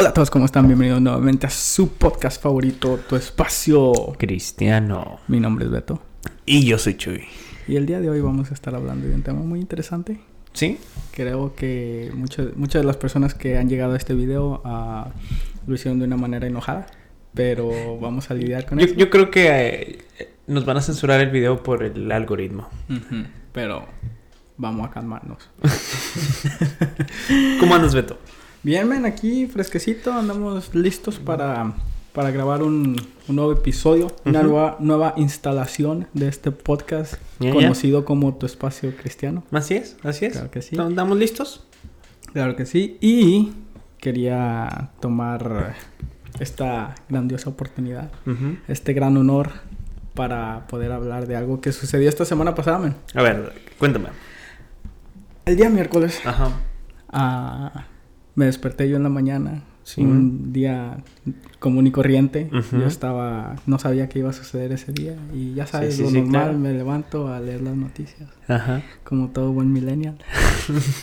Hola a todos, ¿cómo están? Bienvenidos nuevamente a su podcast favorito, Tu Espacio. Cristiano. Mi nombre es Beto. Y yo soy Chuy. Y el día de hoy vamos a estar hablando de un tema muy interesante. ¿Sí? Creo que muchas, muchas de las personas que han llegado a este video ah, lo hicieron de una manera enojada. Pero vamos a lidiar con Yo, eso. yo creo que eh, nos van a censurar el video por el algoritmo. Ujú, Pero vamos a calmarnos. ¿Cómo andas, Beto? Bien, men, aquí fresquecito, andamos listos para, para grabar un, un nuevo episodio, una nueva, nueva instalación de este podcast conocido como Tu Espacio Cristiano. Así es, así es. Claro que sí. ¿Estamos listos? Claro que sí. Y quería tomar esta grandiosa oportunidad, este gran honor para poder hablar de algo que sucedió esta semana pasada, men. A ver, cuéntame. El día miércoles Ajá. ah, me desperté yo en la mañana. Sí. Un día común y corriente. Yo estaba... No sabía qué iba a suceder ese día. Y ya sabes, sí, lo normal, claro. me levanto a leer las noticias. Ajá. Como todo buen millennial.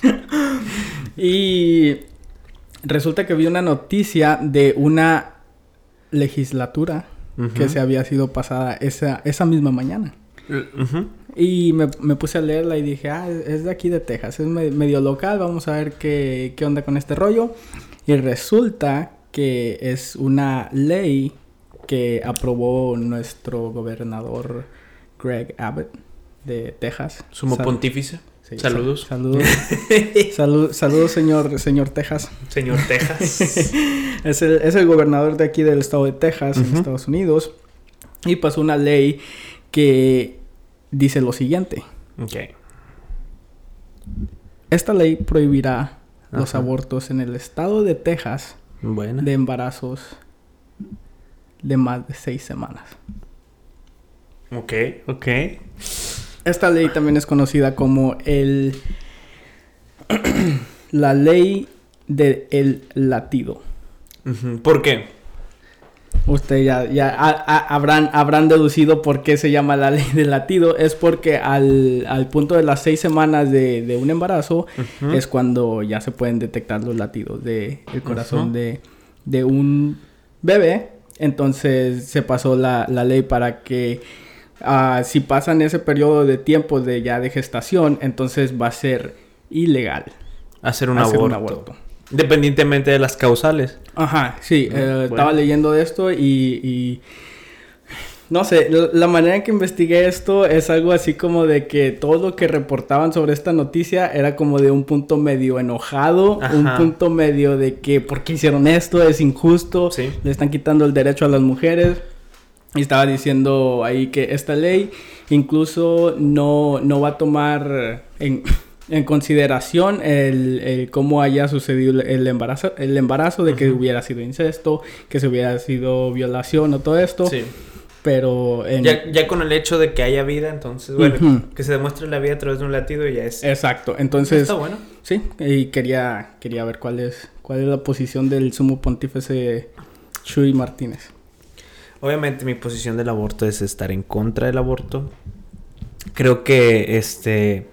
y resulta que vi una noticia de una legislatura que se había sido pasada esa, esa misma mañana. Ujú. Y me, me puse a leerla y dije, ah, es de aquí de Texas, es me- medio local, vamos a ver qué, qué onda con este rollo. Y resulta que es una ley que aprobó nuestro gobernador Greg Abbott de Texas. Sumo Sal- pontífice. Sí, Saludos. sal- saludos. Salud- saludos, señor, señor Texas. Señor Texas. Es el, es el gobernador de aquí del estado de Texas, en. Estados Unidos. Y pasó una ley que dice lo siguiente. ok. Esta ley prohibirá los abortos en el estado de Texas Bueno. de embarazos de más de seis semanas. Ok, ok. Esta ley también es conocida como el la ley del latido. ¿Por qué? Usted ya, ya ha- ha- habrán, habrán deducido por qué se llama la ley del latido. Es porque al, al punto de las seis semanas de, de un embarazo es cuando ya se pueden detectar los latidos del corazón Ujú. de, de un bebé. Entonces se pasó la, la ley para que ah, si pasan ese periodo de tiempo de ya de gestación, entonces va a ser ilegal Hacer un, hacer aborto. un aborto. Independientemente de las causales. Ajá, sí, eh, bueno. estaba leyendo de esto y, y no sé, la, manera en que investigué esto es algo así como de que todo lo que reportaban sobre esta noticia era como de un punto medio enojado, un Ajá. punto medio de que ¿por qué hicieron esto? Es injusto, Sí. le están quitando el derecho a las mujeres. Y estaba diciendo ahí que esta ley incluso no, no va a tomar en, en consideración el, el cómo haya sucedido el- embarazo, el embarazo de que hubiera sido incesto, que se hubiera sido violación o todo esto. Sí. Pero en... Ya, ya con el hecho de que haya vida, entonces, bueno, que se demuestre la vida a través de un latido ya es... Exacto. Entonces, Está bueno. sí, y quería, quería ver cuál es, cuál es la posición del sumo pontífice Chuy Martínez. Obviamente mi posición del aborto es estar en contra del aborto. Creo que este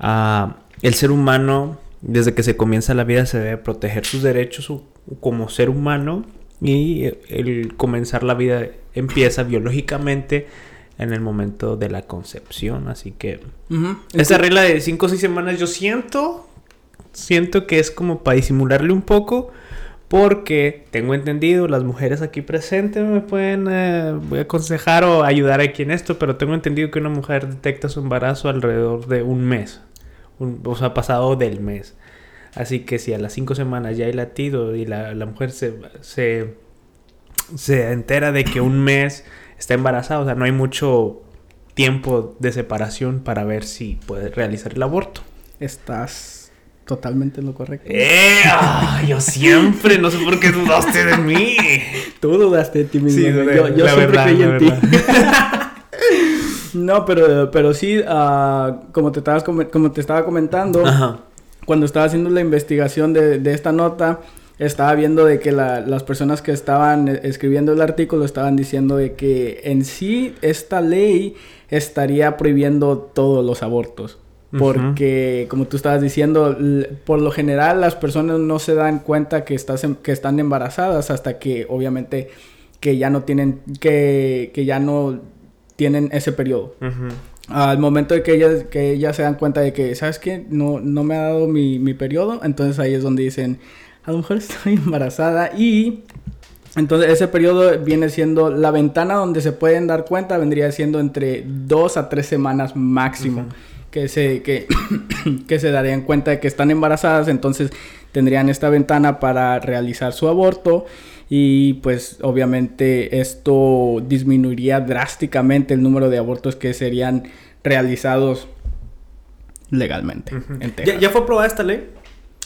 el ser humano, desde que se comienza la vida, se debe proteger sus derechos como ser humano. Y el comenzar la vida empieza biológicamente en el momento de la concepción. Así que esa regla de 5 o 6 semanas yo siento, siento que es como para disimularle un poco, porque tengo entendido, las mujeres aquí presentes me pueden eh, aconsejar o ayudar aquí en esto, pero tengo entendido que una mujer detecta su embarazo alrededor de un mes, o sea, pasado del mes. Así que si a las 5 semanas ya hay latido y la, la mujer se, se, se entera de que un mes está embarazada, o sea, no hay mucho tiempo de separación para ver si puede realizar el aborto. Estás totalmente en lo correcto. ¡Eh! yo siempre, no sé por qué dudaste de mí. Tú dudaste de ti mismo. Sí, yo siempre verdad, creí en ti. no, pero, pero sí, ah, como, te estabas como te estaba comentando, Ajá. cuando estaba haciendo la investigación de, de esta nota, estaba viendo de que la- las personas que estaban eh, escribiendo el artículo estaban diciendo de que en sí esta ley estaría prohibiendo todos los abortos. Porque como tú estabas diciendo, por lo general las personas no se dan cuenta que, estás que están embarazadas hasta que obviamente que ya no tienen, que, que ya no tienen ese periodo. Al momento de que ellas, que ellas se dan cuenta de que, ¿sabes qué? No, no me ha dado mi, mi periodo, entonces ahí es donde dicen, a lo mejor estoy embarazada y entonces ese periodo viene siendo la ventana donde se pueden dar cuenta, vendría siendo entre dos a tres semanas máximo. Que se, que, que se darían cuenta de que están embarazadas, entonces tendrían esta ventana para realizar su aborto y pues obviamente esto disminuiría drásticamente el número de abortos que serían realizados legalmente. ¿Ya, fue aprobada esta ley?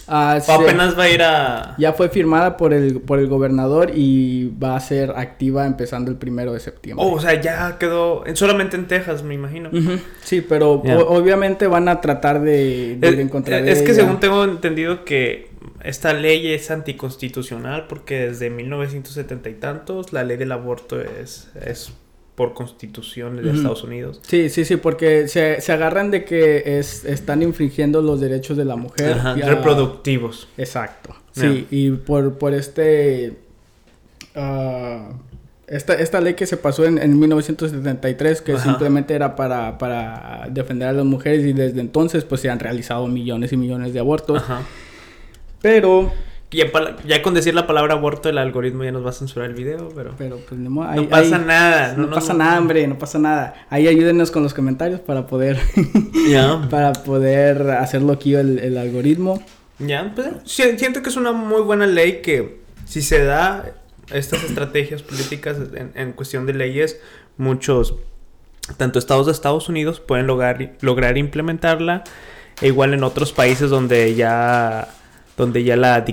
Ah, apenas va a ir a...? Ya fue firmada por el, por el gobernador y va a ser activa empezando el primero de septiembre. Oh, o sea, ya quedó solamente en Texas, me imagino. Sí, pero obviamente van a tratar de, encontrar... Es, que según tengo entendido que esta ley es anticonstitucional porque desde 1970 y tantos la ley del aborto es, es por constitución de Estados Unidos. Sí, sí, sí, porque se, se agarran de que es, están infringiendo los derechos de la mujer. reproductivos. Exacto. Sí, y por, por este... Ah, esta, esta ley que se pasó en, en 1973, que simplemente era para, para defender a las mujeres y desde entonces pues se han realizado millones y millones de abortos. Ajá. Pero ya, con decir la palabra aborto, el algoritmo ya nos va a censurar el video, pero. Pero pues no, pasa nada. No, pasa nada, hombre, no pasa nada. Ahí ayúdenos con los comentarios para poder. para poder hacerlo aquí el, el algoritmo. Ya, pues siento que es una muy buena ley que si se da estas estrategias políticas en, en cuestión de leyes, muchos, tanto estados de Estados Unidos pueden lograr, lograr implementarla, e igual en otros países donde ya donde ya la,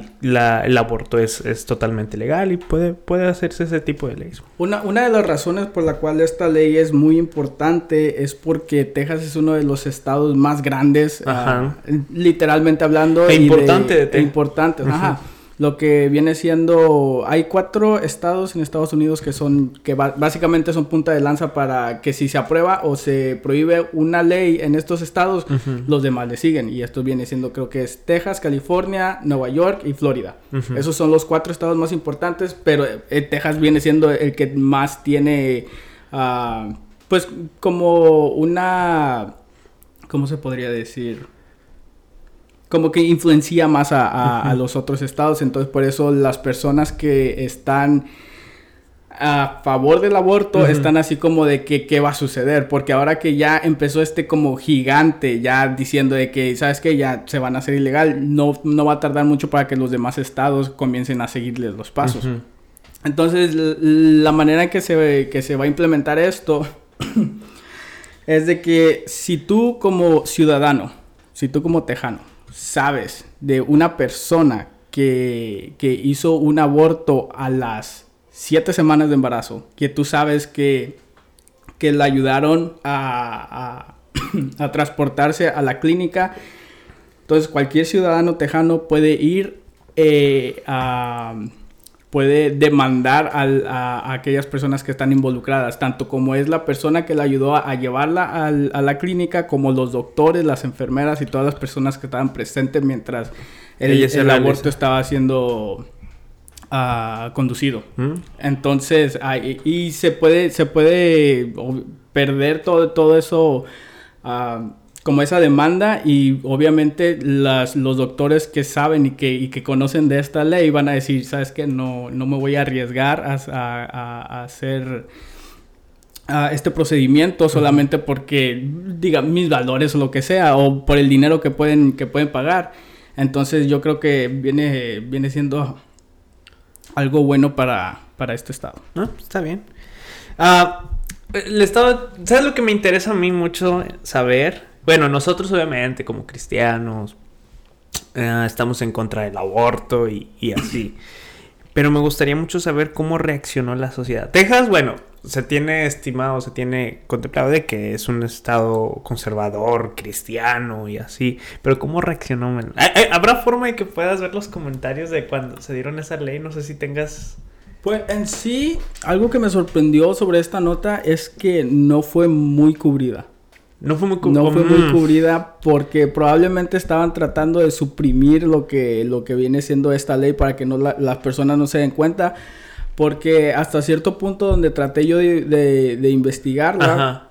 el aborto es, es, totalmente legal y puede, puede hacerse ese tipo de leyes. Una, una de las razones por la cual esta ley es muy importante es porque Texas es uno de los estados más grandes, ah, literalmente hablando. E importante de, de Importante, ajá lo que viene siendo hay cuatro estados en Estados Unidos que son que básicamente son punta de lanza para que si se aprueba o se prohíbe una ley en estos estados los demás le siguen. Y esto viene siendo creo que es Texas California Nueva York y Florida. Esos son los cuatro estados más importantes pero eh, Texas viene siendo el que más tiene ah, pues como una cómo se podría decir como que influencia más a, los otros estados. Entonces, por eso las personas que están a favor del aborto están así como de que qué va a suceder. Porque ahora que ya empezó este como gigante, ya diciendo de que, ¿sabes qué? Ya se van a hacer ilegal, no, no va a tardar mucho para que los demás estados comiencen a seguirles los pasos. Entonces, la manera en que se, que se va a implementar esto es de que si tú como ciudadano, si tú como tejano, sabes de una persona que, hizo un aborto a las siete semanas de embarazo, que tú sabes que, que la ayudaron a, a, transportarse a la clínica, entonces cualquier ciudadano tejano puede ir eh, a puede demandar a, aquellas personas que están involucradas, tanto como es la persona que la ayudó a, llevarla a la clínica, como los doctores, las enfermeras y todas las personas que estaban presentes mientras el, aborto estaba siendo ah, conducido. Mm. Entonces, y se puede, se puede perder todo, todo eso. Uh, como esa demanda y obviamente las, los doctores que saben y que, y que conocen de esta ley van a decir, sabes que no, no me voy a arriesgar a, a, hacer este procedimiento solamente porque diga mis valores o lo que sea o por el dinero que pueden, que pueden pagar. Entonces yo creo que viene, viene siendo algo bueno para, para este estado. Ah, está bien. Ah, el estado, ¿sabes lo que me interesa a mí mucho saber? Bueno, nosotros obviamente como cristianos eh, estamos en contra del aborto y, así. Pero me gustaría mucho saber cómo reaccionó la sociedad. Texas, bueno, se tiene estimado, se tiene contemplado de que es un estado conservador, cristiano y así. Pero ¿cómo reaccionó? ¿Habrá forma de que puedas ver los comentarios de cuando se dieron esa ley? No sé si tengas... Pues en sí, algo que me sorprendió sobre esta nota es que no fue muy cubrida. No fue muy, no fue muy Mm. cubrida porque probablemente estaban tratando de suprimir lo que, lo que viene siendo esta ley para que no la- las personas no se den cuenta. Porque hasta cierto punto donde traté yo de, de- de investigarla,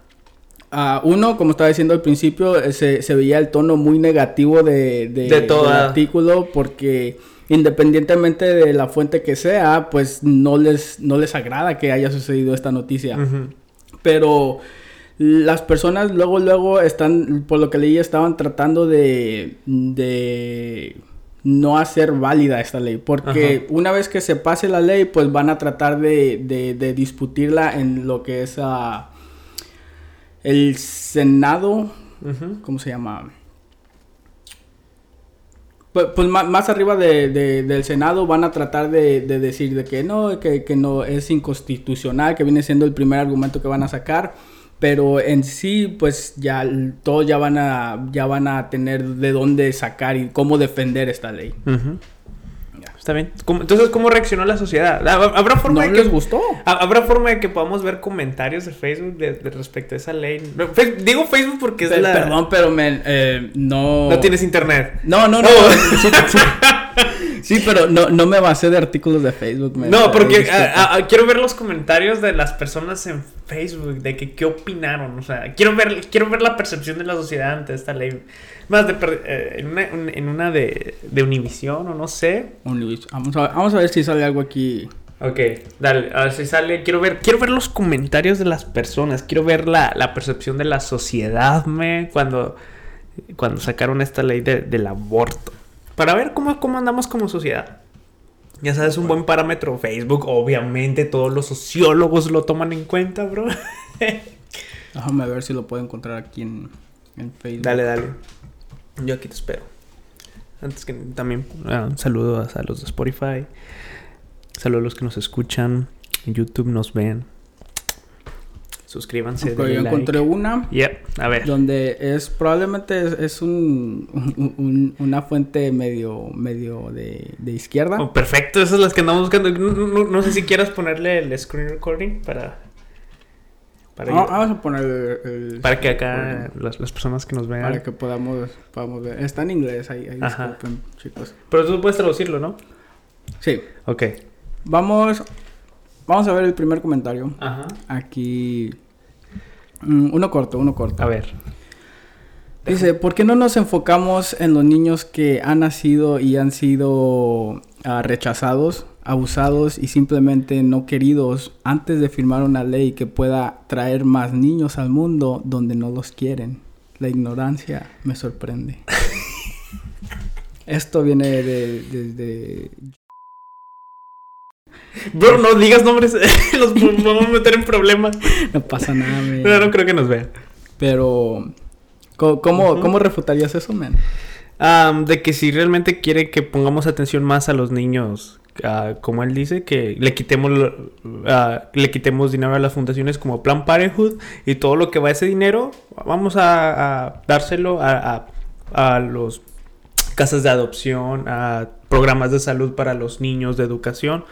ah, uno, como estaba diciendo al principio, eh, se, se veía el tono muy negativo de, de- toda- del artículo porque independientemente de la fuente que sea, pues no les, no les agrada que haya sucedido esta noticia. Pero las personas luego, luego están, por lo que leí, estaban tratando de, de no hacer válida esta ley. Porque Ajá. una vez que se pase la ley, pues van a tratar de, de, de discutirla en lo que es ah, el Senado. Ujú. ¿Cómo se llama? Pues, pues ma- más, arriba de- de- del Senado van a tratar de, de decir de que no, que, que no es inconstitucional, que viene siendo el primer argumento que van a sacar. Pero en sí, pues ya todos ya van a ya van a tener de dónde sacar y cómo defender esta ley. Está bien. ¿Cómo- entonces, ¿cómo reaccionó la sociedad? ¿Hab- ¿Habrá forma ¿No de que... les gustó? ha- ¿Habrá forma de que podamos ver comentarios de Facebook de, de respecto a esa ley? No, Fe- digo Facebook porque es Pe- la... Perdón, pero men, eh, no... No tienes internet. No, no, no. Oh. Sí, sí. Sí, pero no, no me basé de artículos de Facebook. men. No, porque disculpa. ah, ah, quiero ver los comentarios de las personas en Facebook, de que qué opinaron, o sea, quiero ver, quiero ver la percepción de la sociedad ante esta ley. Más de eh, en una, un- en una de, de Univision o no sé. Univision. Vamos a, vamos a ver si sale algo aquí. Ok, dale, a ver si sale. Quiero ver, quiero ver los comentarios de las personas, quiero ver la, la percepción de la sociedad, me, cuando, cuando sacaron esta ley de- del aborto. Para ver cómo, cómo andamos como sociedad. Ya sabes, un buen parámetro. Facebook, obviamente, todos los sociólogos lo toman en cuenta, bro. Déjame ver si lo puedo encontrar aquí en, en Facebook. dale, dale. Yo aquí te espero. Antes que también, ah, un saludo a, a los de Spotify. Saludos a los que nos escuchan. En YouTube nos ven. Suscríbanse. Ok, yo like. encontré una Yep, a ver. donde es probablemente es, es un, un- un- una fuente medio medio de, de izquierda. Oh, perfecto, esas son las que andamos buscando. No, no- no sé si quieras ponerle el screen recording para. Para, Ah, vamos a poner el, el- para que acá las, las personas que nos vean. para que podamos, podamos ver. Está en inglés ahí, ahí disculpen, chicos. Pero tú puedes traducirlo, ¿no? Sí, Ok. vamos vamos a ver el primer comentario. Ajá. Aquí mm, uno corto, uno corto. A ver. Dice, ¿por qué no nos enfocamos en los niños que han nacido y han sido ah, rechazados, abusados y simplemente no queridos antes de firmar una ley que pueda traer más niños al mundo donde no los quieren? La ignorancia me sorprende. Esto viene de, de- de- Bro, no digas nombres. los vamos a meter en problemas. No pasa nada, men. No, no creo que nos vean. Pero... ¿Cómo, cómo, refutarías eso, man? Am, de que si realmente quiere que pongamos atención más a los niños, ah, como él dice, que le quitemos ah, le quitemos dinero a las fundaciones como Plan Parenthood y todo lo que va a ese dinero, vamos a, a dárselo a, a, a los casas de adopción, a programas de salud para los niños, de educación.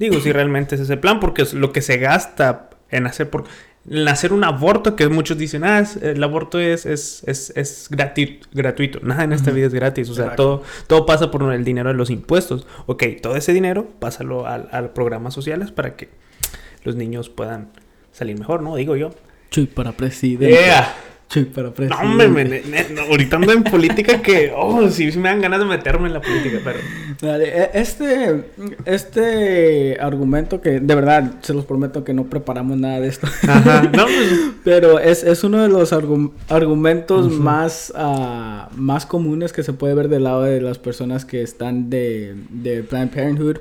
Digo, si realmente es ese plan, porque es lo que se gasta en hacer por en hacer un aborto, que muchos dicen, ah, es- el aborto es, es, es, es grati- gratuito. Nada en esta vida es gratis. O sea, Exacto. todo, todo pasa por el dinero de los impuestos. Ok, todo ese dinero, pásalo al, al programas sociales para que los niños puedan salir mejor, ¿no? Digo yo. Chuy para presidente. Yeah. Chuy para No, presidente. hombre, no, ahorita ando en política que, oh, sí, sí me dan ganas de meterme en la política, pero... Dale, e- este, este argumento que de verdad se los prometo que no preparamos nada de esto. Ajá, no, pues, Pero es, es uno de los argu- argumentos más, ah, más comunes que se puede ver del lado de las personas que están de, de Planned Parenthood.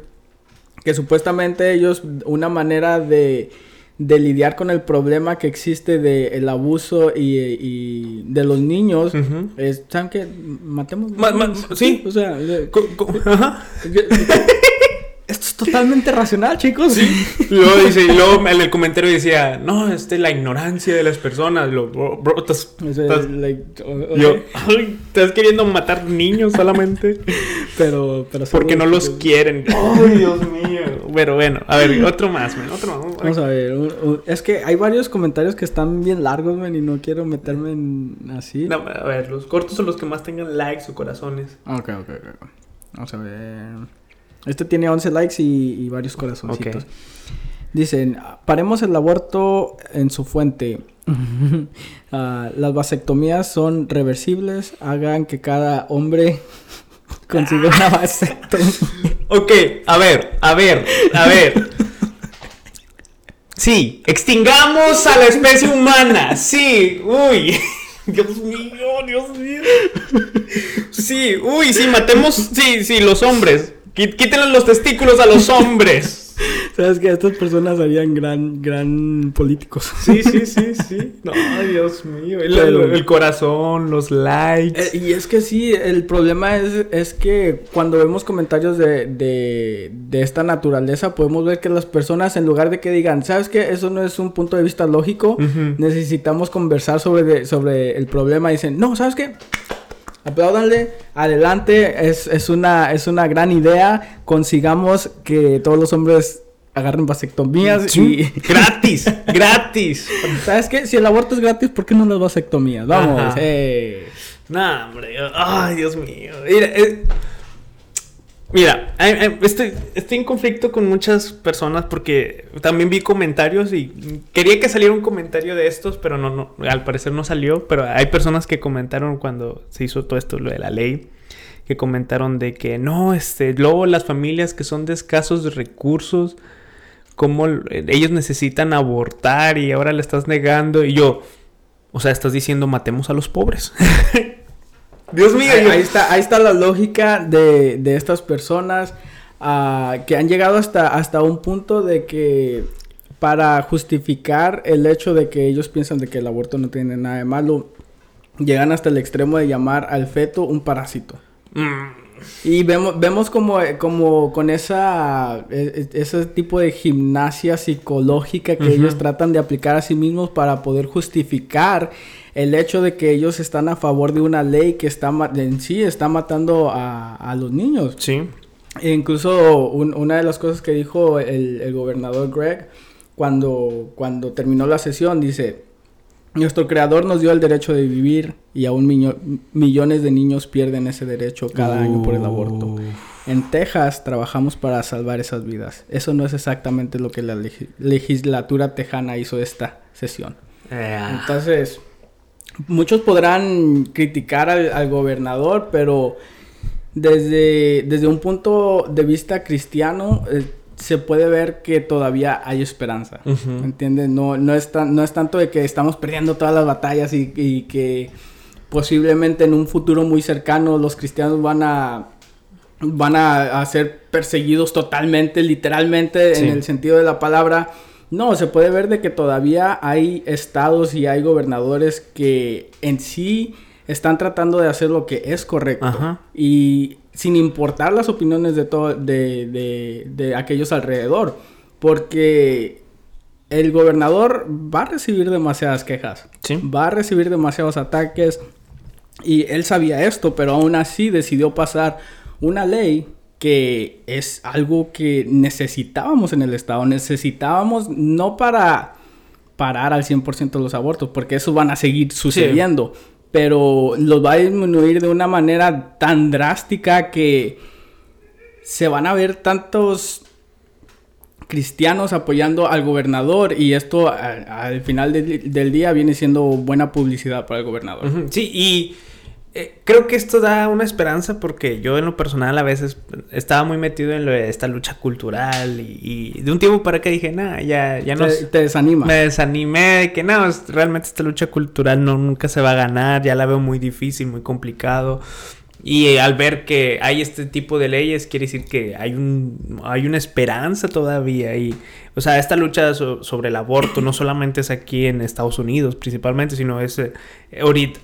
Que supuestamente ellos, una manera de, de lidiar con el problema que existe del abuso y, y de los niños ujú. es, ¿saben qué? Matemos. Ma- ma- sí. O sea, de- Co- co- Ajá. esto es totalmente racional, chicos. Y luego dice, y luego en el comentario decía, no, este, la ignorancia de las personas. Lo, bro, bro, estás, O sea, estás- like, o- yo, ay, estás queriendo matar niños solamente Pero, pero porque no los quieren. Ay, Dios mío. Pero bueno, a ver, otro más, men, otro más. Vamos a ver, es que hay varios comentarios que están bien largos, men, y no quiero meterme en así. No, a ver, los cortos son los que más tengan likes o corazones. Ok, ok, ok. Vamos a ver. Este tiene 11 likes y, y varios corazoncitos. Ok. Dicen, paremos el aborto en su fuente. Ah, las vasectomías son reversibles. Hagan que cada hombre consiga una vasectomía. Ok, a ver, a ver, a ver. Sí, extingamos a la especie humana. Sí, uy. Dios mío, Dios mío. Sí, uy, sí, matemos. Sí, sí, los hombres. Quítenle los testículos a los hombres. Sabes que estas personas serían gran, gran políticos. Sí, sí, sí, sí. No, Dios mío. El, Pero- el corazón, los likes. Eh, y es que sí, el problema es, es que cuando vemos comentarios de, de, de esta naturaleza, podemos ver que las personas, en lugar de que digan, ¿sabes qué? Eso no es un punto de vista lógico, necesitamos conversar sobre, de- sobre el problema. Dicen, no, ¿sabes qué? Apláudanle, adelante, es, es, una, es una gran idea, consigamos que todos los hombres agarren vasectomías Sí, y... Gratis, gratis. ¿Sabes qué? Si el aborto es gratis, ¿por qué no las vasectomías? Vamos, Ajá. eh. No, hombre. Ay, Dios mío. Mira, eh, mira, estoy, en conflicto con muchas personas porque también vi comentarios y quería que saliera un comentario de estos, pero no, no, al parecer no salió. Pero hay personas que comentaron cuando se hizo todo esto, lo de la ley, que comentaron de que no, este, luego las familias que son de escasos recursos, como ellos necesitan abortar y ahora le estás negando y yo, o sea, estás diciendo matemos a los pobres. Dios mío, Ahí, está, ahí está la lógica de, de estas personas ah, que han llegado hasta, hasta un punto de que para justificar el hecho de que ellos piensan de que el aborto no tiene nada de malo, llegan hasta el extremo de llamar al feto un parásito. Mm, Y vemos, vemos como, como con esa, e- e- ese tipo de gimnasia psicológica que ellos tratan de aplicar a sí mismos para poder justificar el hecho de que ellos están a favor de una ley que está en sí está matando a, a los niños. sí. E incluso un- una de las cosas que dijo el, el gobernador Greg cuando, cuando terminó la sesión, dice, nuestro creador nos dio el derecho de vivir y aún miño- millones de niños pierden ese derecho cada año por el aborto. En Texas trabajamos para salvar esas vidas. Eso no es exactamente lo que la legi- legislatura tejana hizo esta sesión. Eh, Entonces, muchos podrán criticar al, al gobernador, pero desde, desde un punto de vista cristiano, eh, se puede ver que todavía hay esperanza. Ujú. ¿Entiendes? No, no, es tan- no es tanto de que estamos perdiendo todas las batallas y, y que posiblemente en un futuro muy cercano los cristianos van a van a, a ser perseguidos totalmente, literalmente, Sí. en el sentido de la palabra. No, se puede ver de que todavía hay estados y hay gobernadores que en sí están tratando de hacer lo que es correcto. Ajá. Y sin importar las opiniones de, todo, de, de, de aquellos alrededor. Porque el gobernador va a recibir demasiadas quejas. Sí. Va a recibir demasiados ataques. Y él sabía esto, pero aún así decidió pasar una ley que es algo que necesitábamos en el Estado. Necesitábamos no para parar al 100% los abortos, porque eso van a seguir sucediendo. Pero los va a disminuir de una manera tan drástica que se van a ver tantos cristianos apoyando al gobernador y esto a- al final del- día viene siendo buena publicidad para el gobernador. Sí, y eh, creo que esto da una esperanza porque yo en lo personal a veces estaba muy metido en lo de esta lucha cultural y, y de un tiempo para acá dije, nah, ya, ya no... te, te desanima. Me desanimé de que no, realmente esta lucha cultural no, nunca se va a ganar, ya la veo muy difícil, muy complicado. Y eh, al ver que hay este tipo de leyes, quiere decir que hay, un, hay una esperanza todavía. Y, o sea, esta lucha so- sobre el aborto no solamente es aquí en Estados Unidos principalmente, sino es eh,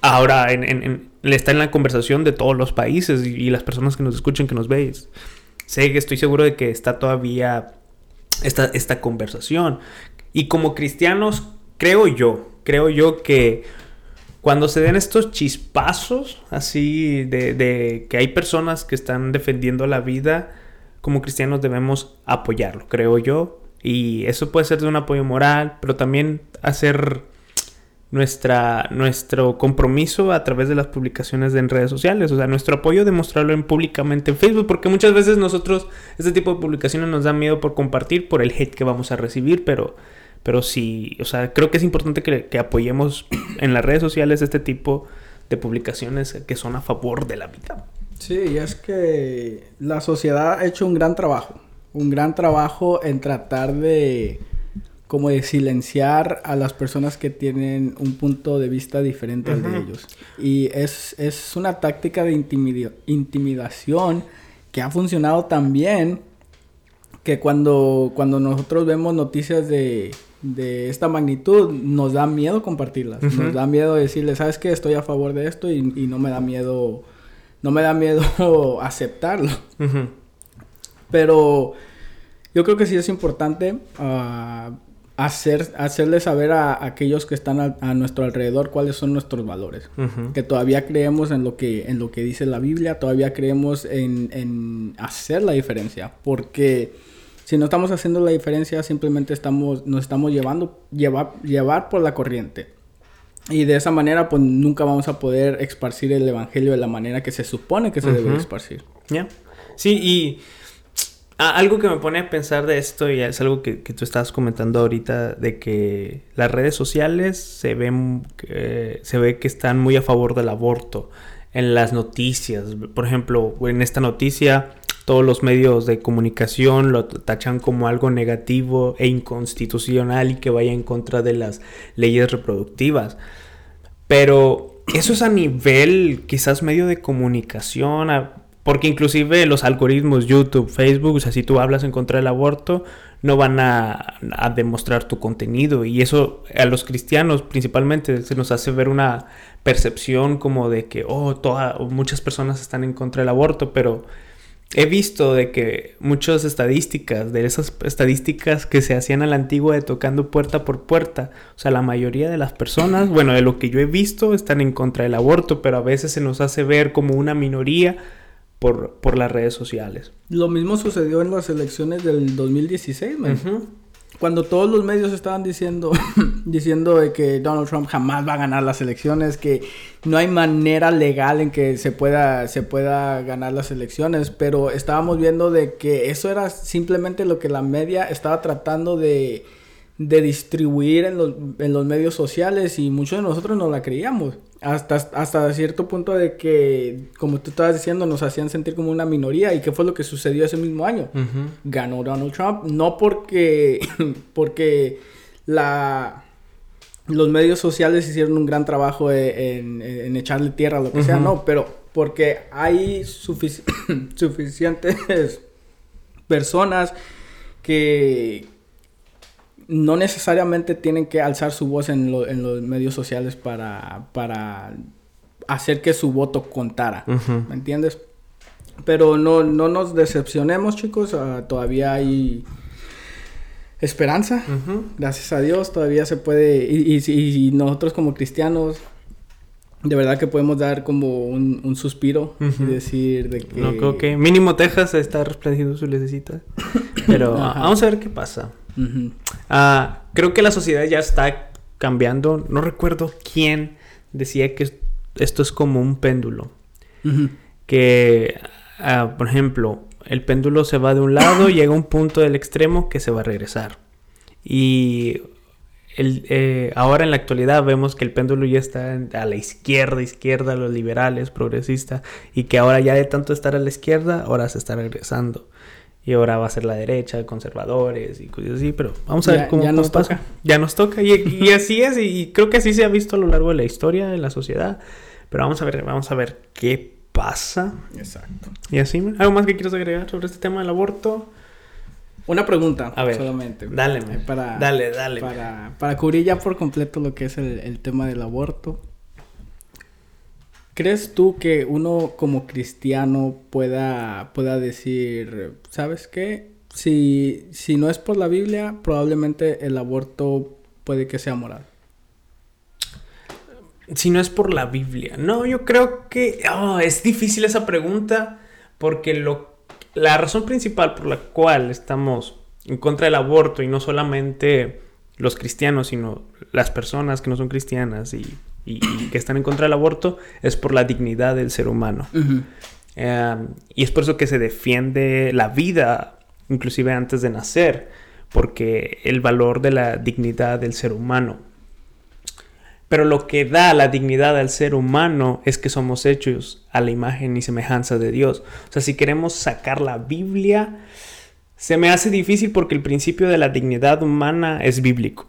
ahora en- está en la conversación de todos los países y, y las personas que nos escuchan, que nos veis. Sé que estoy seguro de que está todavía esta, esta conversación. Y como cristianos, creo yo, creo yo que cuando se den estos chispazos así de, que hay personas que están defendiendo la vida, como cristianos debemos apoyarlo, creo yo. Y eso puede ser de un apoyo moral, pero también hacer nuestra, nuestro compromiso a través de las publicaciones en redes sociales, o sea, nuestro apoyo de mostrarlo en, públicamente en Facebook, porque muchas veces nosotros este tipo de publicaciones nos da miedo por compartir, por el hate que vamos a recibir, pero, pero sí, o sea, creo que es importante que, que apoyemos en las redes sociales este tipo de publicaciones que son a favor de la vida. Sí, y es que la sociedad ha hecho un gran trabajo, un gran trabajo en tratar de como de silenciar a las personas que tienen un punto de vista diferente al de ellos. Y es, es una táctica de intimidación que ha funcionado tan bien que cuando, cuando nosotros vemos noticias de, de esta magnitud, nos da miedo compartirlas. Nos da miedo decirle, ¿sabes qué? Estoy a favor de esto y, y no me da miedo, no me da miedo aceptarlo. Pero yo creo que sí es importante uh, hacer, hacerle saber a, aquellos que están a, nuestro alrededor cuáles son nuestros valores. Que todavía creemos en lo que, en lo que dice la Biblia, todavía creemos en, en hacer la diferencia. Porque si no estamos haciendo la diferencia, simplemente estamos, nos estamos llevando, llevar, llevar por la corriente. Y de esa manera, pues nunca vamos a poder esparcir el evangelio de la manera que se supone que se debe esparcir. Ya. Sí, y Ah, algo que me pone a pensar de esto, y es algo que, tú estabas comentando ahorita, de que las redes sociales se ven, se ve que están muy a favor del aborto en las noticias. Por ejemplo, en esta noticia, todos los medios de comunicación lo tachan como algo negativo e inconstitucional y que vaya en contra de las leyes reproductivas. Pero eso es a nivel quizás medio de comunicación, porque inclusive los algoritmos YouTube, Facebook, o si tú hablas en contra del aborto, no van a, demostrar tu contenido. Y eso a los cristianos principalmente se nos hace ver una percepción como de que, oh, muchas personas están en contra del aborto, pero he visto de que muchas estadísticas, de esas estadísticas que se hacían a la antigua de tocando puerta por puerta, o sea, la mayoría de las personas, bueno, de lo que yo he visto, están en contra del aborto, pero a veces se nos hace ver como una minoría por, las redes sociales. Lo mismo sucedió en las elecciones del 2016, Cuando todos los medios estaban diciendo, diciendo de que Donald Trump jamás va a ganar las elecciones, que no hay manera legal en que se pueda, se pueda ganar las elecciones, pero estábamos viendo de que eso era simplemente lo que la media estaba tratando de, de distribuir en los, en los medios sociales y muchos de nosotros no la creíamos. Hasta, hasta cierto punto de que, como tú estabas diciendo, nos hacían sentir como una minoría. ¿Y qué fue lo que sucedió ese mismo año? Ganó Donald Trump. No porque, porque la, los medios sociales hicieron un gran trabajo e, en, echarle tierra lo que sea, no, pero porque hay suficientes personas que, no necesariamente tienen que alzar su voz en, en los medios sociales para, para, hacer que su voto contara. ¿Me entiendes? Pero no, no nos decepcionemos, chicos. Ah, todavía hay esperanza. Gracias a Dios, todavía se puede. Y, y, nosotros, como cristianos, de verdad que podemos dar como un, suspiro y decir de que. No creo que. Mínimo Texas está resplendiendo su necesita. Pero vamos a ver qué pasa. Ah, creo que la sociedad ya está cambiando. No recuerdo quién decía que esto es como un péndulo. Que, ah, por ejemplo, el péndulo se va de un lado, llega a un punto del extremo que se va a regresar. Y eh, ahora en la actualidad vemos que el péndulo ya está a la izquierda, izquierda, los liberales, progresistas, y que ahora ya de tanto estar a la izquierda, ahora se está regresando y ahora va a ser la derecha, conservadores y cosas así, pero vamos a ver cómo, ya nos toca. Ya nos toca y, así es y creo que así se ha visto a lo largo de la historia de la sociedad, pero vamos a ver, vamos a ver qué pasa. Exacto. Y así, ¿algo más que quieras agregar sobre este tema del aborto? Una pregunta, a ver, solamente. Dale, para, dale, dale. Para, para cubrir ya por completo lo que es el, el tema del aborto. ¿Crees tú que uno como cristiano pueda, pueda decir, ¿sabes qué? Si, si no es por la Biblia, probablemente el aborto puede que sea moral. Si no es por la Biblia. No, yo creo que oh, es difícil esa pregunta porque lo la razón principal por la cual estamos en contra del aborto y no solamente los cristianos, sino las personas que no son cristianas y, que están en contra del aborto, es por la dignidad del ser humano. Em, y es por eso que se defiende la vida, inclusive antes de nacer, porque el valor de la dignidad del ser humano. Pero lo que da la dignidad al ser humano es que somos hechos a la imagen y semejanza de Dios. O sea, si queremos sacar la Biblia, se me hace difícil porque el principio de la dignidad humana es bíblico.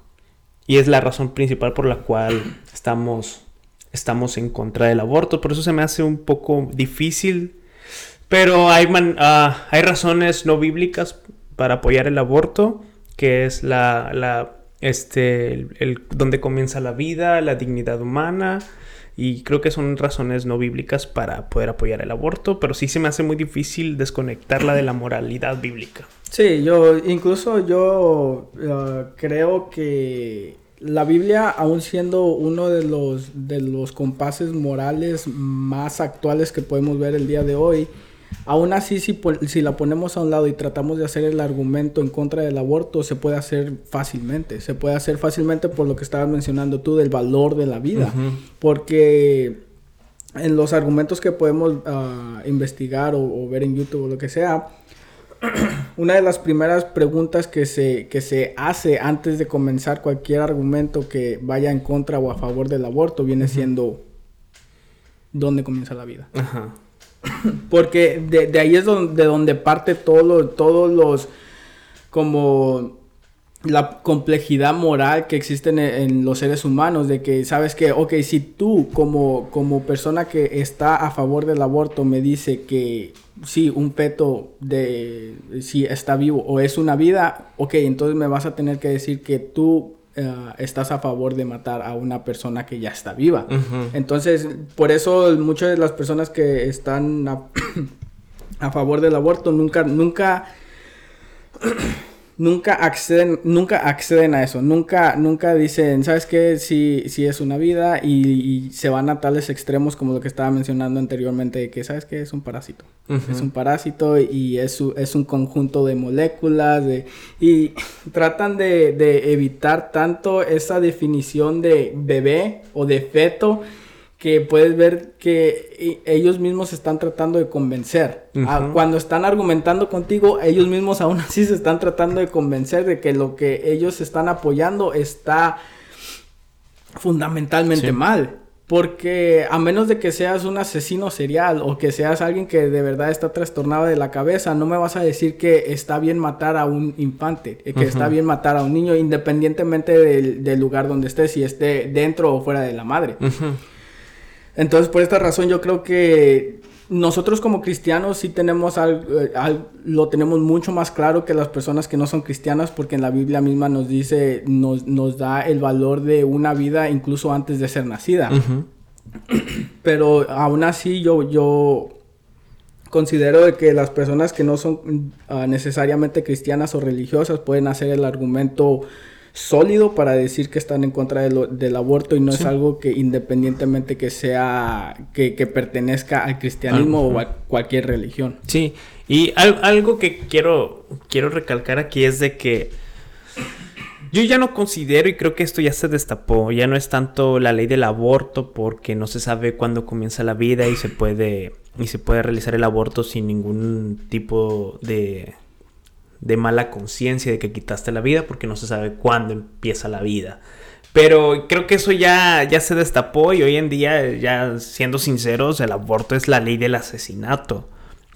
Y es la razón principal por la cual estamos, estamos en contra del aborto. Por eso se me hace un poco difícil. Pero hay, ah, hay razones no bíblicas para apoyar el aborto, que es la, la este, el, donde comienza la vida, la dignidad humana. Y creo que son razones no bíblicas para poder apoyar el aborto, pero sí se me hace muy difícil desconectarla de la moralidad bíblica. Sí, yo incluso yo uh, creo que la Biblia, aún siendo uno de los, de los compases morales más actuales que podemos ver el día de hoy, aún así si, si la ponemos a un lado y tratamos de hacer el argumento en contra del aborto, se puede hacer fácilmente. Se puede hacer fácilmente por lo que estabas mencionando tú del valor de la vida. Porque en los argumentos que podemos uh, investigar o, o ver en YouTube o lo que sea, una de las primeras preguntas que se, que se hace antes de comenzar cualquier argumento que vaya en contra o a favor del aborto viene siendo ¿dónde comienza la vida? Porque de, ahí es donde, de donde parte todo todos los como la complejidad moral que existe en, los seres humanos, de que sabes que, ok, si tú como, como persona que está a favor del aborto me dice que sí, un feto de si está vivo o es una vida, ok, entonces me vas a tener que decir que tú eh, estás a favor de matar a una persona que ya está viva. Entonces, por eso muchas de las personas que están a, a favor del aborto nunca, nunca nunca acceden, nunca acceden a eso, nunca, nunca dicen, ¿sabes qué? Si, si es una vida y, se van a tales extremos como lo que estaba mencionando anteriormente, que, ¿sabes qué? Es un parásito. Es un parásito y es, es un conjunto de moléculas de, y tratan de, de evitar tanto esa definición de bebé o de feto que puedes ver que ellos mismos se están tratando de convencer. Ah, cuando están argumentando contigo, ellos mismos aún así se están tratando de convencer de que lo que ellos están apoyando está fundamentalmente mal. Porque a menos de que seas un asesino serial o que seas alguien que de verdad está trastornado de la cabeza, no me vas a decir que está bien matar a un infante, eh, que está bien matar a un niño independientemente del, lugar donde esté, si esté dentro o fuera de la madre. Entonces, por esta razón yo creo que nosotros como cristianos sí tenemos eh, algo, lo tenemos mucho más claro que las personas que no son cristianas porque en la Biblia misma nos dice, nos, nos da el valor de una vida incluso antes de ser nacida. Pero aún así yo, yo considero de que las personas que no son ah, necesariamente cristianas o religiosas pueden hacer el argumento sólido para decir que están en contra del aborto y no es algo que independientemente que sea, que, pertenezca al cristianismo o a cualquier religión. Sí, y algo que quiero, quiero recalcar aquí es de que yo ya no considero, y creo que esto ya se destapó, ya no es tanto la ley del aborto porque no se sabe cuándo comienza la vida y se puede, y se puede realizar el aborto sin ningún tipo de de mala conciencia de que quitaste la vida porque no se sabe cuándo empieza la vida. Pero creo que eso ya, ya se destapó y hoy en día, ya siendo sinceros, el aborto es la ley del asesinato.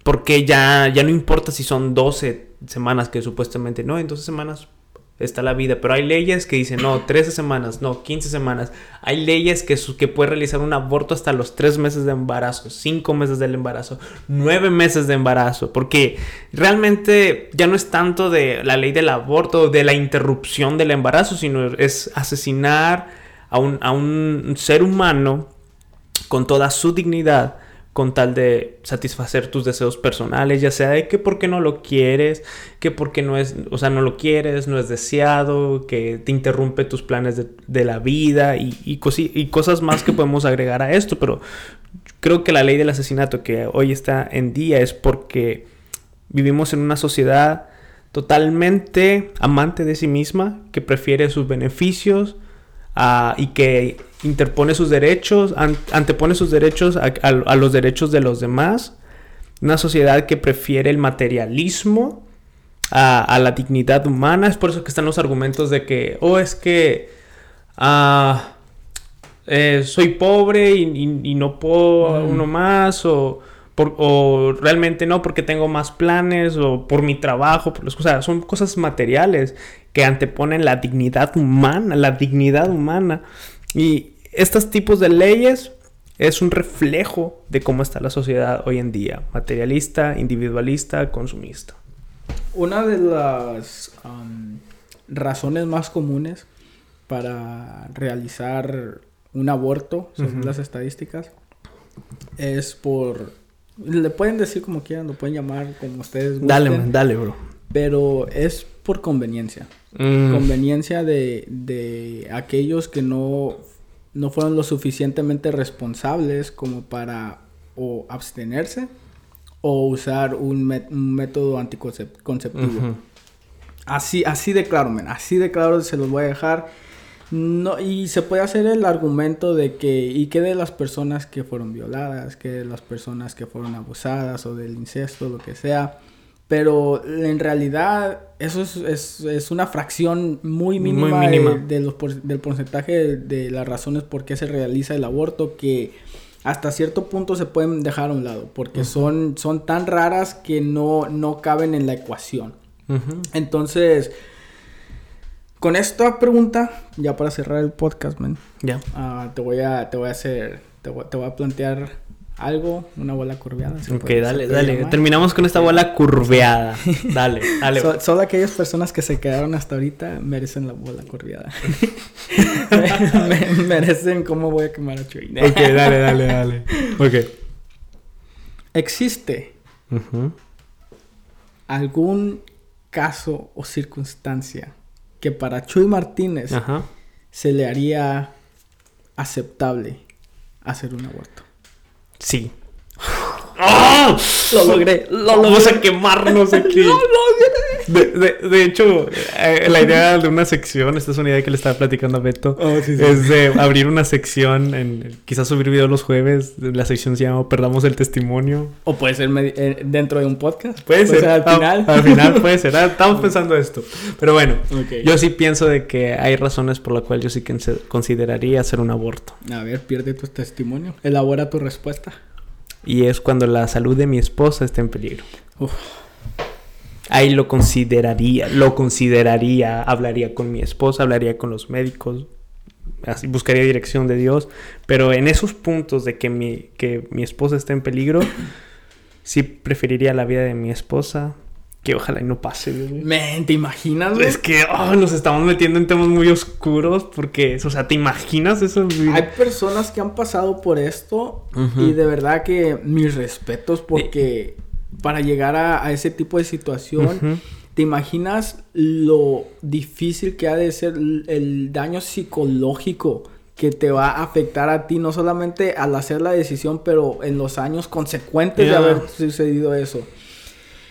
Porque ya, ya no importa si son 12 semanas que supuestamente no, en 12 semanas está la vida. Pero hay leyes que dicen, no, 13 semanas, no, 15 semanas. Hay leyes que, que puede realizar un aborto hasta los 3 meses de embarazo, 5 meses del embarazo, 9 meses de embarazo. Porque realmente ya no es tanto de la ley del aborto, de la interrupción del embarazo, sino es asesinar a un, a un ser humano con toda su dignidad con tal de satisfacer tus deseos personales, ya sea de que porque no lo quieres, que porque no es, o sea, no lo quieres, no es deseado, que te interrumpe tus planes de, la vida y, cosas más que podemos agregar a esto, pero creo que la ley del asesinato que hoy está en día es porque Vivimos en una sociedad totalmente amante de sí misma, que prefiere sus beneficios ah, y que interpone sus derechos, antepone sus derechos a, los derechos de los demás. Una sociedad que prefiere el materialismo a, la dignidad humana. Es por eso que están los argumentos de que, oh, es que ah, eh, soy pobre y, no puedo uno más, o, o, realmente no porque tengo más planes, o por mi trabajo, por o sea, son cosas materiales que anteponen la dignidad humana, la dignidad humana. Y estos tipos de leyes es un reflejo de cómo está la sociedad hoy en día, materialista, individualista, consumista. Una de las razones más comunes para realizar un aborto, según las estadísticas, es por... Le pueden decir como quieran, lo pueden llamar como ustedes gusten. Dale, dale, bro. Pero es por conveniencia. Mm. Conveniencia de, de aquellos que no no fueron lo suficientemente responsables como para o abstenerse o usar un, método anticonceptivo. Así, así de claro, men, así de claro se los voy a dejar. No, y se puede hacer el argumento de que, ¿y qué de las personas que fueron violadas? ¿Qué de las personas que fueron abusadas o del incesto, lo que sea? Pero en realidad eso es, una fracción muy mínima, De, del porcentaje de, las razones por qué se realiza el aborto que hasta cierto punto se pueden dejar a un lado porque son, son tan raras que no, no caben en la ecuación. Entonces, con esta pregunta, ya para cerrar el podcast, man, ya. Ah, te, voy a, te voy a hacer, te te voy a plantear algo, una bola curveada. Ok, dale, dale. Terminamos con esta bola curveada. Dale, dale. solo aquellas personas que se quedaron hasta ahorita merecen la bola curveada. merecen cómo voy a quemar a Chuy. ok, dale, dale, dale. Ok. ¿Existe algún caso o circunstancia que para Chuy Martínez se le haría aceptable hacer un aborto? Sí. ¡Ah! Lo logré, lo logré. Vamos a quemarnos aquí. lo de, de, de, hecho, eh, la idea de una sección, esta es una idea que le estaba platicando a Beto, oh, es de abrir una sección, en, quizás subir videos los jueves, la sección se llama Perdamos el Testimonio. O puede ser eh, dentro de un podcast. Puede, ser, al final. al final puede ser, ah, estamos pensando esto. Pero bueno, yo sí pienso de que hay razones por las cuales yo sí consideraría hacer un aborto. A ver, pierde tu testimonio, elabora tu respuesta. Y es cuando la salud de mi esposa está en peligro. Ahí lo consideraría, lo consideraría, hablaría con mi esposa, hablaría con los médicos, buscaría dirección de Dios, pero en esos puntos de que mi, que mi esposa está en peligro, sí preferiría la vida de mi esposa, que ojalá y no pase, Men, ¿te imaginas, Es que oh, nos estamos metiendo en temas muy oscuros porque, o sea, ¿te imaginas eso? Hay personas que han pasado por esto y de verdad que mis respetos porque para llegar a, ese tipo de situación, ¿te imaginas lo difícil que ha de ser el daño psicológico? que te va a afectar a ti, no solamente al hacer la decisión, pero en los años consecuentes de haber sucedido eso.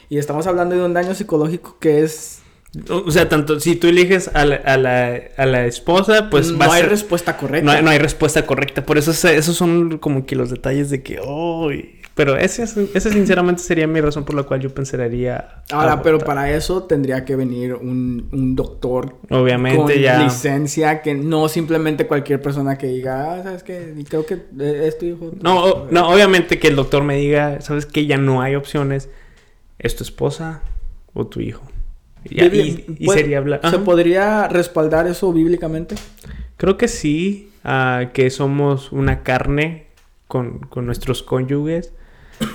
Y estamos hablando de un daño psicológico que es... O sea, tanto si tú eliges a la, a la, a la esposa, pues... No hay respuesta correcta. No hay, no hay, respuesta correcta. Por eso esos son como que los detalles de que... Oh, pero ese, ese sinceramente sería mi razón por la cual yo pensaría... Ahora, pero para eso tendría que venir un, un doctor. Obviamente con ya... licencia, que no simplemente cualquier persona que diga, ah, ¿sabes qué? Creo que es tu hijo. No, no, obviamente que el doctor me diga, ¿sabes qué? Ya no hay opciones ¿Es tu esposa o tu hijo? Y, y, sería hablar. ¿Se podría respaldar eso bíblicamente? Creo que sí, que somos una carne con, nuestros cónyuges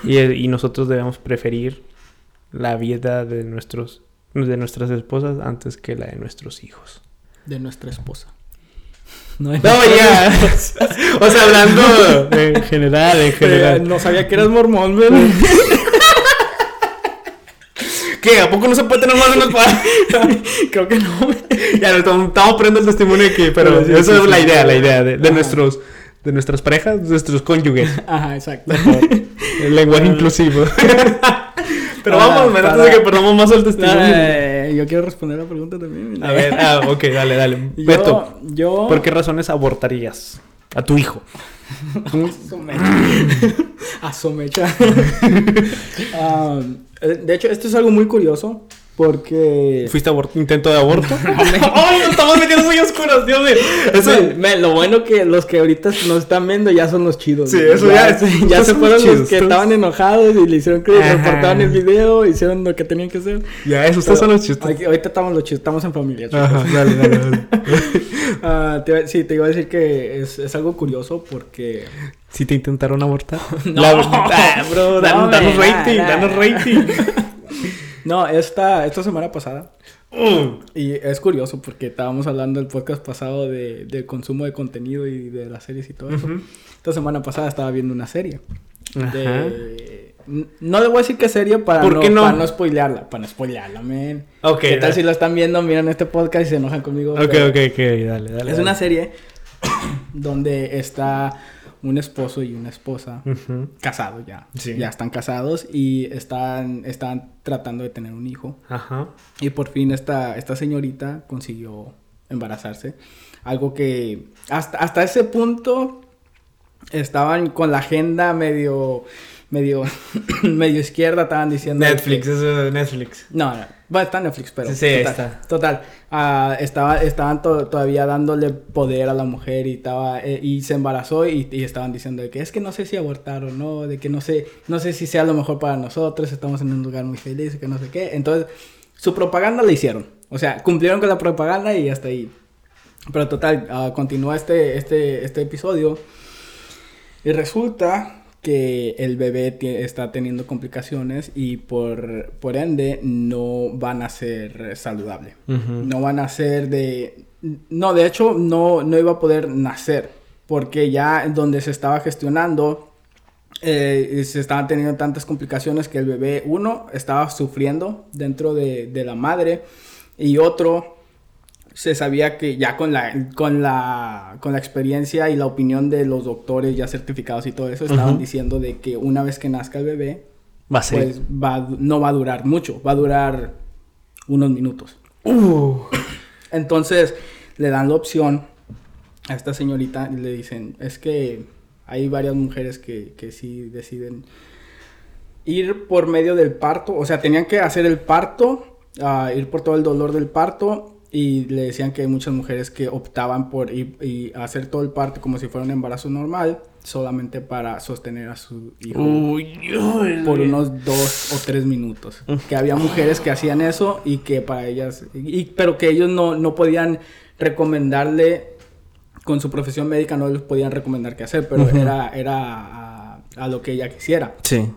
y, nosotros debemos preferir la vida de, nuestros, de nuestras esposas antes que la de nuestros hijos. De nuestra esposa. No, ya. o sea, hablando en general, en general. no sabía que eras mormón, ¿verdad? ¿Qué? ¿A poco no se puede tener más de unos padres? Creo que no. ya, estamos, estamos poniendo el testimonio aquí, pero, esa es la idea, la idea de, nuestros de nuestras parejas, de nuestros cónyuges. Ajá, exacto. El lenguaje inclusivo. Pero Ah, vamos, man, antes para- de que perdamos más el testimonio. Eh, yo quiero responder la pregunta también. A ver, ah, ok, dale, dale. Yo, Beto, yo... ¿por qué razones abortarías a tu hijo? A su mecha. Ah, eh, de hecho, esto es algo muy curioso porque... ¿Fuiste a abor- intento de aborto? ¡Ay, nos estamos metiendo muy oscuros, Dios mío! Eso, Me- me- lo bueno que los que ahorita nos están viendo ya son los chidos. Sí, eso ya- ya, esos ya se fueron chidos, los que estaban enojados y le hicieron que reportaban el video, hicieron lo que tenían que hacer. ya, eso, ustedes son los chistes. Aquí- ahorita estamos los chidos, estamos en familia. chicos. Ajá, dale, dale, dale. Ah, te iba- sí, te iba a decir que es, es algo curioso porque... ¿Si te intentaron abortar? No. La- Ah, bro, No, danos hombre, rating, danos rating. No, esta, esta semana pasada Mm. Y es curioso porque estábamos hablando el podcast pasado de, del consumo de contenido y de las series y todo eso. Ujú. Esta semana pasada estaba viendo una serie. De... No le voy a decir qué serie para, ¿Por no, qué no? para no spoilearla. Para no spoilearla, men. Ok, ¿Qué tal dale. si lo están viendo, miran este podcast y se enojan conmigo? Ok, Pero ok, ok, dale, dale. Es dale. una serie donde está un esposo y una esposa Ujú. casados ya. Sí. Ya están casados y están, están tratando de tener un hijo. Ajá. Y por fin esta, esta señorita consiguió embarazarse. Algo que hasta, hasta ese punto estaban con la agenda medio, medio, medio izquierda, estaban diciendo... Netflix, que- eso de Netflix. No, no, bueno, está en Netflix, pero... Sí, total, está. Total, ah, estaba, estaban to- todavía dándole poder a la mujer y, estaba, eh, y se embarazó y, y estaban diciendo de que es que no sé si abortar o no, de que no sé, no sé si sea lo mejor para nosotros, estamos en un lugar muy feliz, que no sé qué. Entonces, su propaganda la hicieron. O sea, cumplieron con la propaganda y hasta ahí. Pero total, ah, continúa este, este, este episodio. Y resulta que el bebé está teniendo complicaciones y por, por ende no van a ser saludable. No van a ser de... No, de hecho no, no iba a poder nacer porque ya donde se estaba gestionando eh, se estaban teniendo tantas complicaciones que el bebé, uno, estaba sufriendo dentro de, de la madre y otro, se sabía que ya con la, con la, con la experiencia y la opinión de los doctores ya certificados y todo eso, estaban diciendo de que una vez que nazca el bebé, Va a ser. pues va, no va a durar mucho, va a durar unos minutos. Uh. Entonces le dan la opción a esta señorita y le dicen, es que hay varias mujeres que, que sí deciden ir por medio del parto, o sea, tenían que hacer el parto, ah, ir por todo el dolor del parto y le decían que hay muchas mujeres que optaban por ir y hacer todo el parto como si fuera un embarazo normal, solamente para sostener a su hijo Uy, uy, por unos dos o tres minutos. Que había mujeres que hacían eso y que para ellas, y, pero que ellos no, no podían recomendarle, con su profesión médica no les podían recomendar qué hacer, pero era, era a, a lo que ella quisiera. Sí.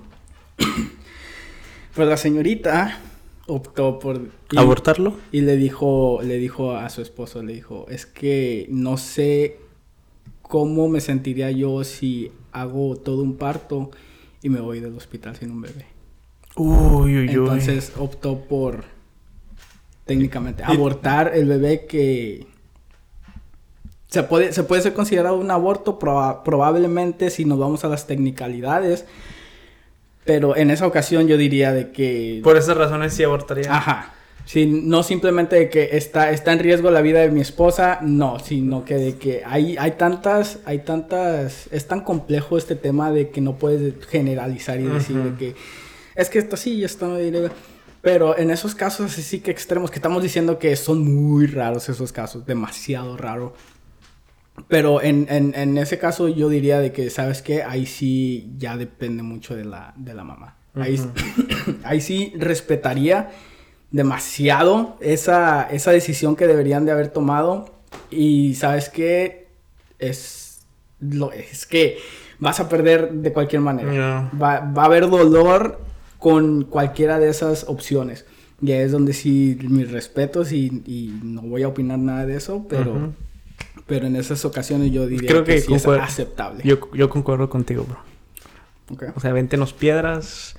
Pues la señorita optó por... ¿Abortarlo? Y le dijo, le dijo a su esposo, le dijo, es que no sé cómo me sentiría yo si hago todo un parto y me voy del hospital sin un bebé. Uy, uy, uy. Entonces optó por técnicamente abortar el bebé que se puede, se puede ser considerado un aborto proba- probablemente si nos vamos a las technicalidades. Pero en esa ocasión yo diría de que... Por esas razones sí abortaría. Ajá. Sí, no simplemente de que está, está en riesgo la vida de mi esposa, no, sino que de que hay, hay tantas, hay tantas, es tan complejo este tema de que no puedes generalizar y decir de Ujú. que es que esto sí esto no. Pero en esos casos así sí que extremos, que estamos diciendo que son muy raros esos casos, demasiado raro. Pero en, en, en ese caso yo diría de que, ¿sabes qué? Ahí sí ya depende mucho de la, de la mamá. Ahí, ahí sí respetaría demasiado esa, esa decisión que deberían de haber tomado. Y ¿sabes qué? Es, lo, es que vas a perder de cualquier manera. Ya. Va, va a haber dolor con cualquiera de esas opciones. Y ahí es donde sí mis respetos y, y no voy a opinar nada de eso, pero... Ujú. Pero en esas ocasiones yo diría Creo que, que sí es aceptable. Yo, yo concuerdo contigo, bro. Ok. O sea, véntenos piedras.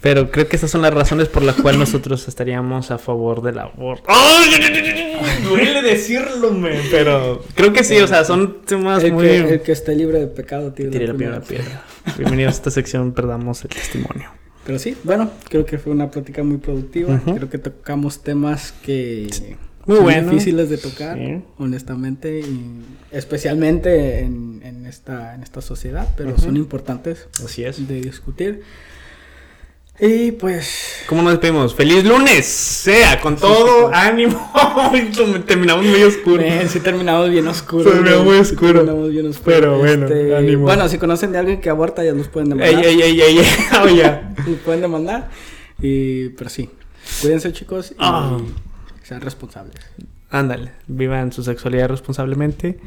Pero creo que esas son las razones por las cuales nosotros estaríamos a favor del aborto. Duele decirlo, men. Pero creo que sí, o sea, son temas el, muy... que, el que esté libre de pecado tiene Tiré la primera piedra. Bienvenidos a esta sección, perdamos el testimonio. Pero sí, bueno, creo que fue una plática muy productiva. Ujú. Creo que tocamos temas que Muy son bueno. difíciles de tocar, Sí. honestamente, y especialmente en, en esta, en esta sociedad, pero Ujú. son importantes Así es. de discutir. Y pues, ¿Cómo nos despedimos? ¡Feliz lunes! Sea, con todo, ánimo. Terminamos muy oscuro. eh, sí terminamos bien oscuro. Terminamos muy oscuro. terminamos bien oscuro. Pero bueno, ánimo. Bueno, si conocen de alguien que aborta, ya los pueden Ey, demandar. ey, ey, ey, ey. Oh, ya. Los pueden demandar. Y, pero sí, cuídense chicos y Ah. Sean responsables. Ándale, vivan su sexualidad responsablemente,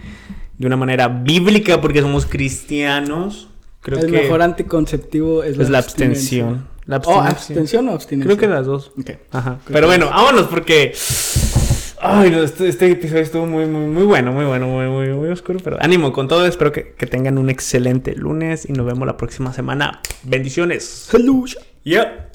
de una manera bíblica, porque somos cristianos. Creo el que mejor anticonceptivo es, es la abstención. La ¿O abstinencia. abstención o abstinencia? Creo que las dos. Ok. Ajá. Creo Pero bueno, vámonos porque. Ay, no, este, este episodio estuvo muy, muy, muy bueno, muy bueno, muy, muy, muy oscuro. Pero ánimo con todo. Espero que, que tengan un excelente lunes y nos vemos la próxima semana. Bendiciones. Hello. Yeah.